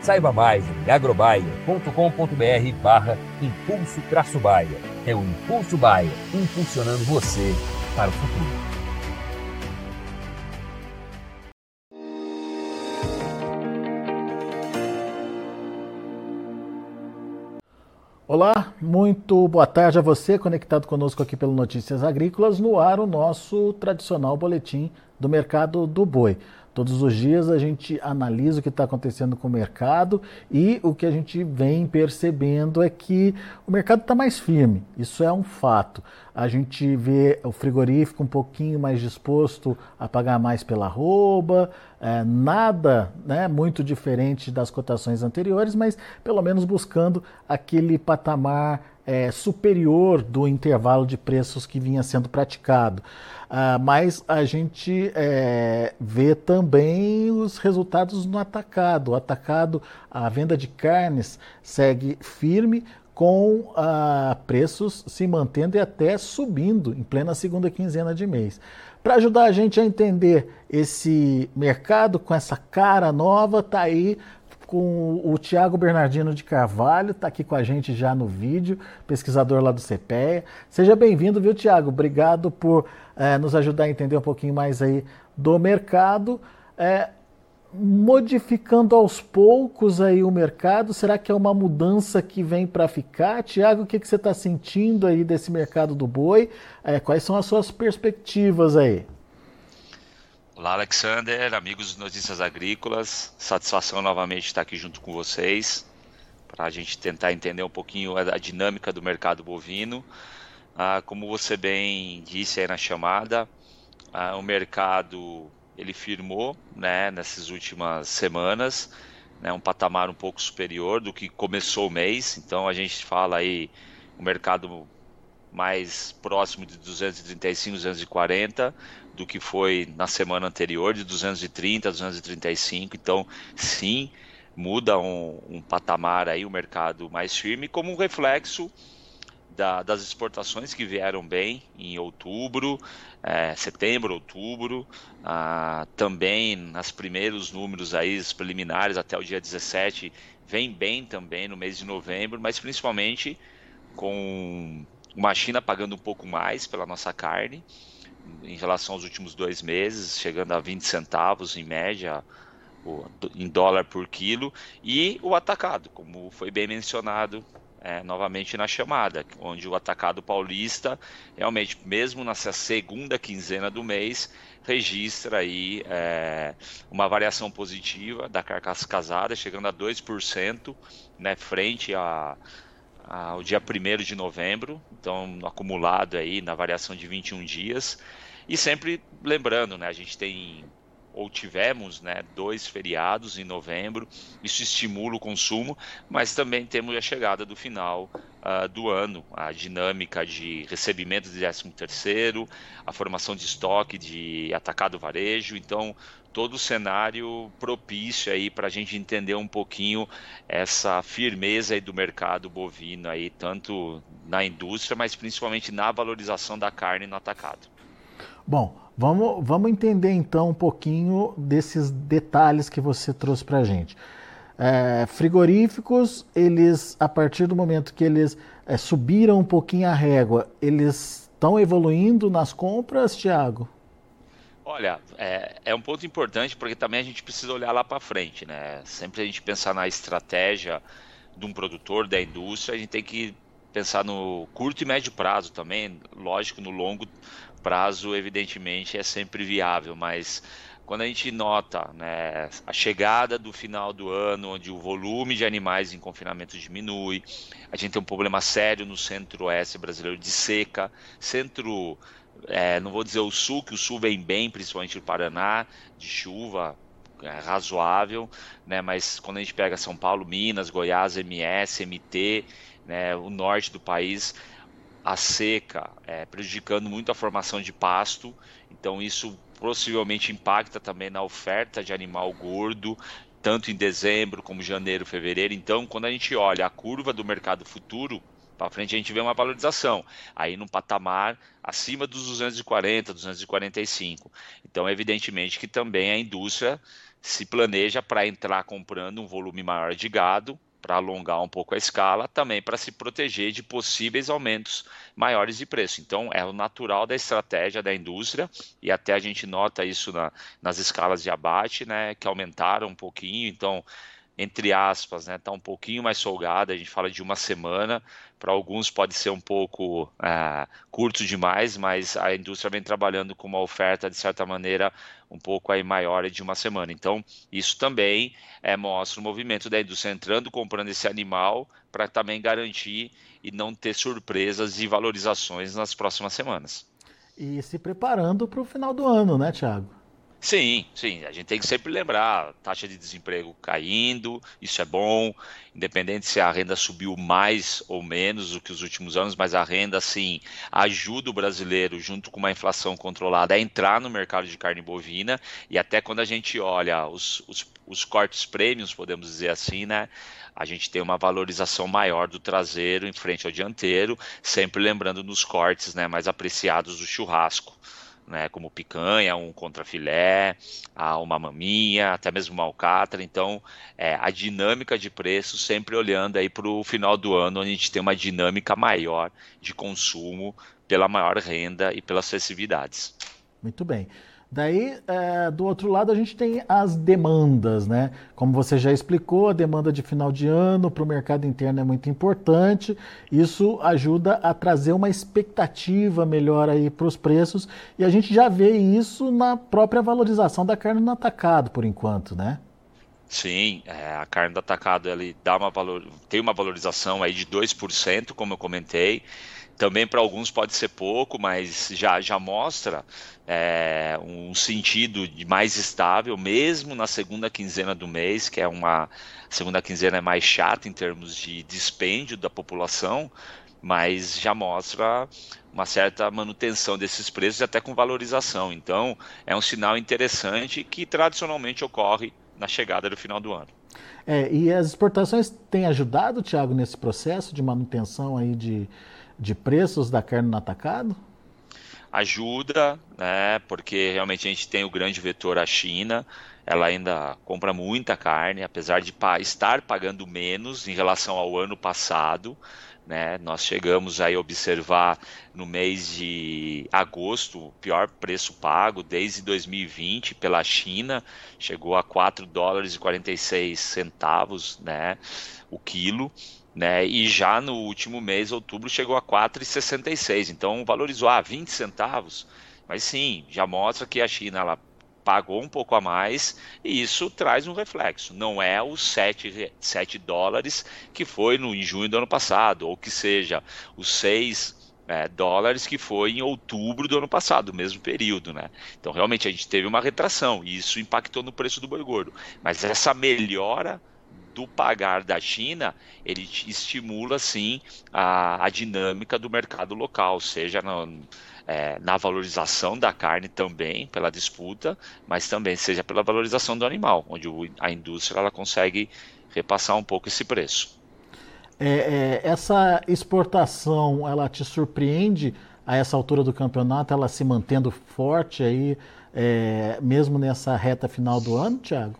Saiba mais em agrobaia.com.br barra Impulso Traço Baia. É o Impulso Baia, impulsionando você para o futuro. Olá, muito boa tarde a você conectado conosco aqui pelo Notícias Agrícolas, no ar o nosso tradicional boletim do mercado do boi. Todos os dias a gente analisa o que está acontecendo com o mercado e o que a gente vem percebendo é que o mercado está mais firme. Isso é um fato. A gente vê o frigorífico um pouquinho mais disposto a pagar mais pela rouba, é, nada né, muito diferente das cotações anteriores, mas pelo menos buscando aquele patamar é, superior do intervalo de preços que vinha sendo praticado. Ah, mas a gente é, vê também os resultados no atacado. O atacado, a venda de carnes segue firme, com ah, preços se mantendo e até subindo em plena segunda quinzena de mês. Para ajudar a gente a entender esse mercado com essa cara nova, tá aí com o Tiago Bernardino de Carvalho, está aqui com a gente já no vídeo, pesquisador lá do CPEA. Seja bem-vindo, viu, Tiago? Obrigado por é, nos ajudar a entender um pouquinho mais aí do mercado. É, modificando aos poucos aí o mercado, será que é uma mudança que vem para ficar? Tiago, o que, que você está sentindo aí desse mercado do boi? É, quais são as suas perspectivas aí? Olá, Alexander, amigos de Notícias Agrícolas. Satisfação novamente estar aqui junto com vocês para a gente tentar entender um pouquinho a dinâmica do mercado bovino. Ah, como você bem disse aí na chamada, ah, o mercado ele firmou né, nessas últimas semanas, né, um patamar um pouco superior do que começou o mês. Então a gente fala aí o mercado mais próximo de 235, 240 do que foi na semana anterior, de 230 a 235. Então, sim, muda um, um patamar aí, o um mercado mais firme, como um reflexo da, das exportações que vieram bem em outubro, é, setembro, outubro, ah, também nas primeiros números aí, preliminares até o dia 17, vem bem também no mês de novembro, mas principalmente com uma China pagando um pouco mais pela nossa carne, em relação aos últimos dois meses, chegando a 20 centavos em média em dólar por quilo, e o atacado, como foi bem mencionado é, novamente na chamada, onde o atacado paulista, realmente, mesmo nessa segunda quinzena do mês, registra aí é, uma variação positiva da carcaça casada, chegando a 2%, né, frente a, ao dia 1 de novembro, então acumulado aí na variação de 21 dias. E sempre lembrando, né, a gente tem ou tivemos né, dois feriados em novembro, isso estimula o consumo, mas também temos a chegada do final uh, do ano, a dinâmica de recebimento de 13 terceiro, a formação de estoque de atacado varejo, então todo o cenário propício aí para a gente entender um pouquinho essa firmeza aí do mercado bovino aí, tanto na indústria, mas principalmente na valorização da carne no atacado. Bom, vamos, vamos entender então um pouquinho desses detalhes que você trouxe para a gente. É, frigoríficos, eles, a partir do momento que eles é, subiram um pouquinho a régua, eles estão evoluindo nas compras, Tiago? Olha, é, é, um ponto importante porque também a gente precisa olhar lá para frente, né? Sempre a gente pensar na estratégia de um produtor, da indústria, a gente tem que pensar no curto e médio prazo também. Lógico, no longo prazo, evidentemente, é sempre viável, mas quando a gente nota né, a chegada do final do ano, onde o volume de animais em confinamento diminui, a gente tem um problema sério no centro-oeste brasileiro de seca, centro, é, não vou dizer o sul, que o sul vem bem, principalmente o Paraná, de chuva é, razoável, né, mas quando a gente pega São Paulo, Minas, Goiás, MS, MT, né, o norte do país, a seca é, prejudicando muito a formação de pasto, então isso possivelmente impacta também na oferta de animal gordo, tanto em dezembro como janeiro, fevereiro. Então, quando a gente olha a curva do mercado futuro, para frente a gente vê uma valorização, aí num patamar acima dos 240, 245. Então, evidentemente que também a indústria se planeja para entrar comprando um volume maior de gado, para alongar um pouco a escala, também para se proteger de possíveis aumentos maiores de preço. Então, é o natural da estratégia da indústria, e até a gente nota isso na, nas escalas de abate, né, que aumentaram um pouquinho. Então, entre aspas, né, tá um pouquinho mais folgada, a gente fala de uma semana, para alguns pode ser um pouco é, curto demais, mas a indústria vem trabalhando com uma oferta, de certa maneira, um pouco aí maior de uma semana. Então, isso também é, mostra o movimento da indústria entrando, comprando esse animal, para também garantir e não ter surpresas e valorizações nas próximas semanas. E se preparando para o final do ano, né, Tiago? Sim, sim, a gente tem que sempre lembrar, taxa de desemprego caindo, isso é bom, independente se a renda subiu mais ou menos do que os últimos anos, mas a renda, sim, ajuda o brasileiro, junto com uma inflação controlada, a entrar no mercado de carne bovina, e até quando a gente olha os, os, os cortes prêmios, podemos dizer assim, né, a gente tem uma valorização maior do traseiro em frente ao dianteiro, sempre lembrando nos cortes né, mais apreciados do churrasco né, como picanha, um contrafilé, uma maminha, até mesmo uma alcatra. Então, é, a dinâmica de preço sempre olhando aí para o final do ano, onde a gente tem uma dinâmica maior de consumo pela maior renda e pelas festividades. Muito bem. Daí, é, do outro lado, a gente tem as demandas, né? Como você já explicou, a demanda de final de ano para o mercado interno é muito importante. Isso ajuda a trazer uma expectativa melhor aí para os preços e a gente já vê isso na própria valorização da carne no atacado, por enquanto, né? Sim, é, a carne do atacado ele dá uma valor, tem uma valorização aí de 2%, como eu comentei. Também para alguns pode ser pouco, mas já, já mostra é, um sentido de mais estável, mesmo na segunda quinzena do mês, que é uma segunda quinzena é mais chata em termos de dispêndio da população, mas já mostra uma certa manutenção desses preços até com valorização. Então, é um sinal interessante que tradicionalmente ocorre na chegada do final do ano. É, e as exportações têm ajudado, Tiago, nesse processo de manutenção aí de, de preços da carne no atacado? Ajuda, né? Porque realmente a gente tem o grande vetor a China. Ela ainda compra muita carne, apesar de estar pagando menos em relação ao ano passado. Né? Nós chegamos a observar no mês de agosto o pior preço pago desde 2020 pela China, chegou a 4 dólares e 46 centavos né, o quilo né? E já no último mês, outubro, chegou a 4,66. Então valorizou a ah, 20 centavos. Mas sim, já mostra que a China ela pagou um pouco a mais e isso traz um reflexo. Não é os 7, 7 dólares que foi no, em junho do ano passado, ou que seja os 6 é, dólares que foi em outubro do ano passado, mesmo período, né? Então realmente a gente teve uma retração e isso impactou no preço do boi gordo. Mas essa melhora do pagar da China, ele estimula sim a, a dinâmica do mercado local, seja no, é, na valorização da carne também pela disputa, mas também seja pela valorização do animal, onde o, a indústria ela consegue repassar um pouco esse preço. É, é, essa exportação, ela te surpreende a essa altura do campeonato, ela se mantendo forte aí, é, mesmo nessa reta final do ano, Thiago?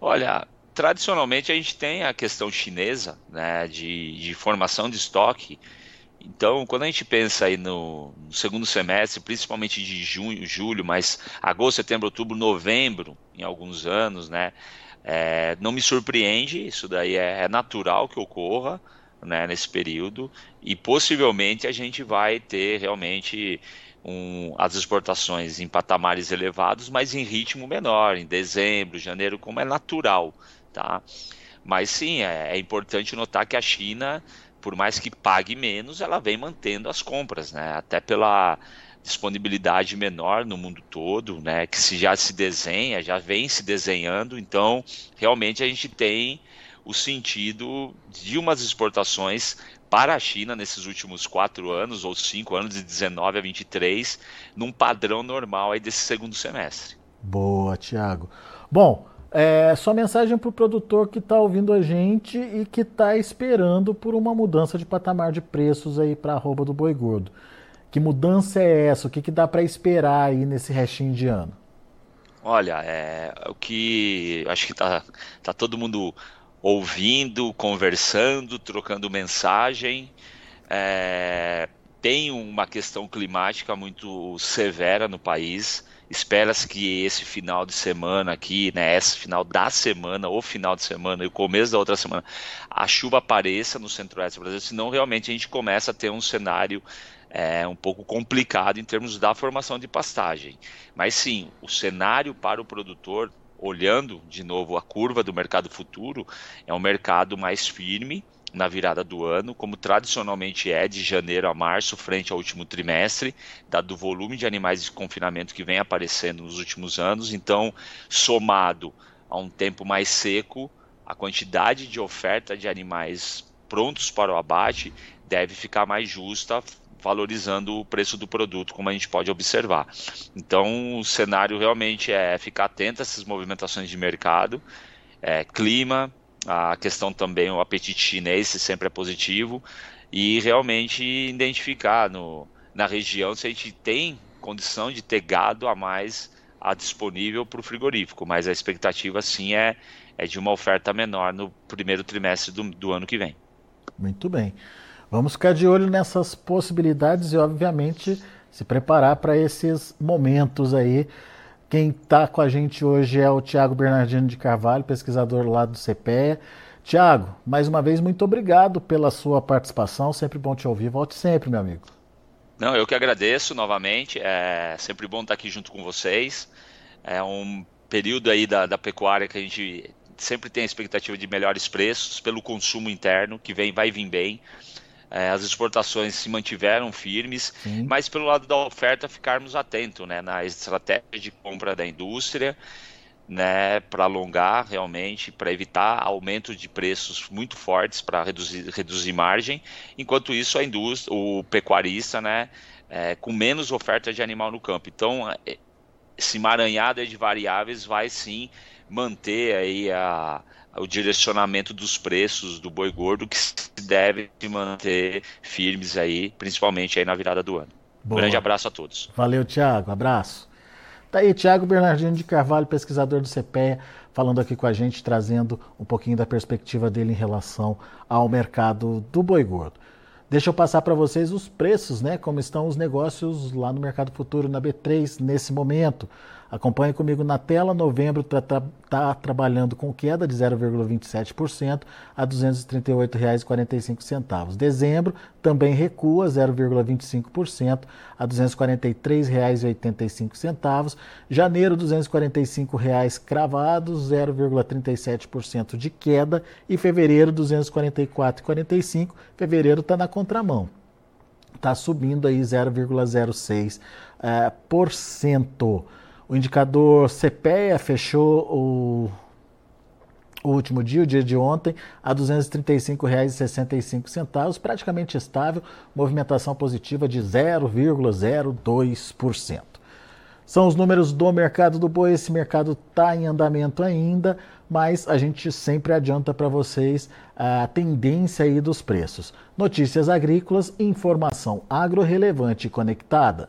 Olha, tradicionalmente a gente tem a questão chinesa né, de, de formação de estoque. Então, quando a gente pensa aí no, no, segundo semestre, principalmente de junho, julho, mas agosto, setembro, outubro, novembro, em alguns anos, né, É, não me surpreende, isso daí é, é natural que ocorra né, nesse período e possivelmente a gente vai ter realmente um, as exportações em patamares elevados, mas em ritmo menor, em dezembro, janeiro, como é natural, tá? Mas sim, é, é importante notar que a China, por mais que pague menos, ela vem mantendo as compras, né? Até pela disponibilidade menor no mundo todo, né, que se já se desenha, já vem se desenhando, então realmente a gente tem o sentido de umas exportações para a China nesses últimos quatro anos ou cinco anos, de 19 a 23, num padrão normal aí desse segundo semestre. Boa, Tiago. Bom, é, só mensagem para o produtor que está ouvindo a gente e que está esperando por uma mudança de patamar de preços aí para a arroba do boi gordo. Que mudança é essa? O que, que dá para esperar aí nesse restinho de ano? Olha, é, o que acho que tá, tá todo mundo ouvindo, conversando, trocando mensagem. É, tem uma questão climática muito severa no país. Espera-se que esse final de semana aqui, né, esse final da semana, ou final de semana e o começo da outra semana, a chuva apareça no centro-oeste do Brasil, senão realmente a gente começa a ter um cenário é um pouco complicado em termos da formação de pastagem. Mas sim, o cenário para o produtor, olhando de novo a curva do mercado futuro, é um mercado mais firme na virada do ano, como tradicionalmente é de janeiro a março, frente ao último trimestre, dado o volume de animais de confinamento que vem aparecendo nos últimos anos. Então, somado a um tempo mais seco, a quantidade de oferta de animais prontos para o abate deve ficar mais justa, valorizando o preço do produto, como a gente pode observar. Então, o cenário realmente é ficar atento a essas movimentações de mercado, é, clima, a questão também, o apetite chinês sempre é positivo, e realmente identificar no, na região se a gente tem condição de ter gado a mais a disponível para o frigorífico, mas a expectativa sim é, é de uma oferta menor no primeiro trimestre do, do ano que vem. Muito bem. Vamos ficar de olho nessas possibilidades e, obviamente, se preparar para esses momentos aí. Quem está com a gente hoje é o Tiago Bernardino de Carvalho, pesquisador lá do CPEA. Tiago, mais uma vez, muito obrigado pela sua participação. Sempre bom te ouvir. Volte sempre, meu amigo. Não, eu que agradeço novamente. É sempre bom estar aqui junto com vocês. É um período aí da, da pecuária que a gente sempre tem a expectativa de melhores preços pelo consumo interno, que vem, vai vir bem. É, as exportações se mantiveram firmes, Sim. mas pelo lado da oferta ficarmos atentos né, na estratégia de compra da indústria, né, para alongar realmente, para evitar aumento de preços muito fortes para reduzir, reduzir margem, enquanto isso a indústria, o pecuarista, né, é, com menos oferta de animal no campo. Então, é, esse emaranhado de variáveis vai sim manter aí a, o direcionamento dos preços do boi gordo que se deve se manter firmes aí, principalmente aí na virada do ano. Boa. grande abraço a todos. Valeu, Tiago. Abraço. Tá aí, Tiago Bernardino de Carvalho, pesquisador do CPEA, falando aqui com a gente, trazendo um pouquinho da perspectiva dele em relação ao mercado do boi gordo. Deixa eu passar para vocês os preços, né? Como estão os negócios lá no mercado futuro na B3 nesse momento. Acompanhe comigo na tela. Novembro está tá, tá trabalhando com queda de 0,27% a R$ 238,45. Dezembro também recua 0,25% a R$ 243,85. Janeiro, R$ 245,00 cravados, 0,37% de queda. E fevereiro, R$ 244,45. Fevereiro está na contramão está subindo aí 0,06%. É. O indicador CPEA fechou o, o último dia, o dia de ontem, a R$ 235,65, praticamente estável, movimentação positiva de 0,02%. São os números do mercado do boi. Esse mercado está em andamento ainda, mas a gente sempre adianta para vocês a tendência aí dos preços. Notícias agrícolas, informação agro relevante e conectada.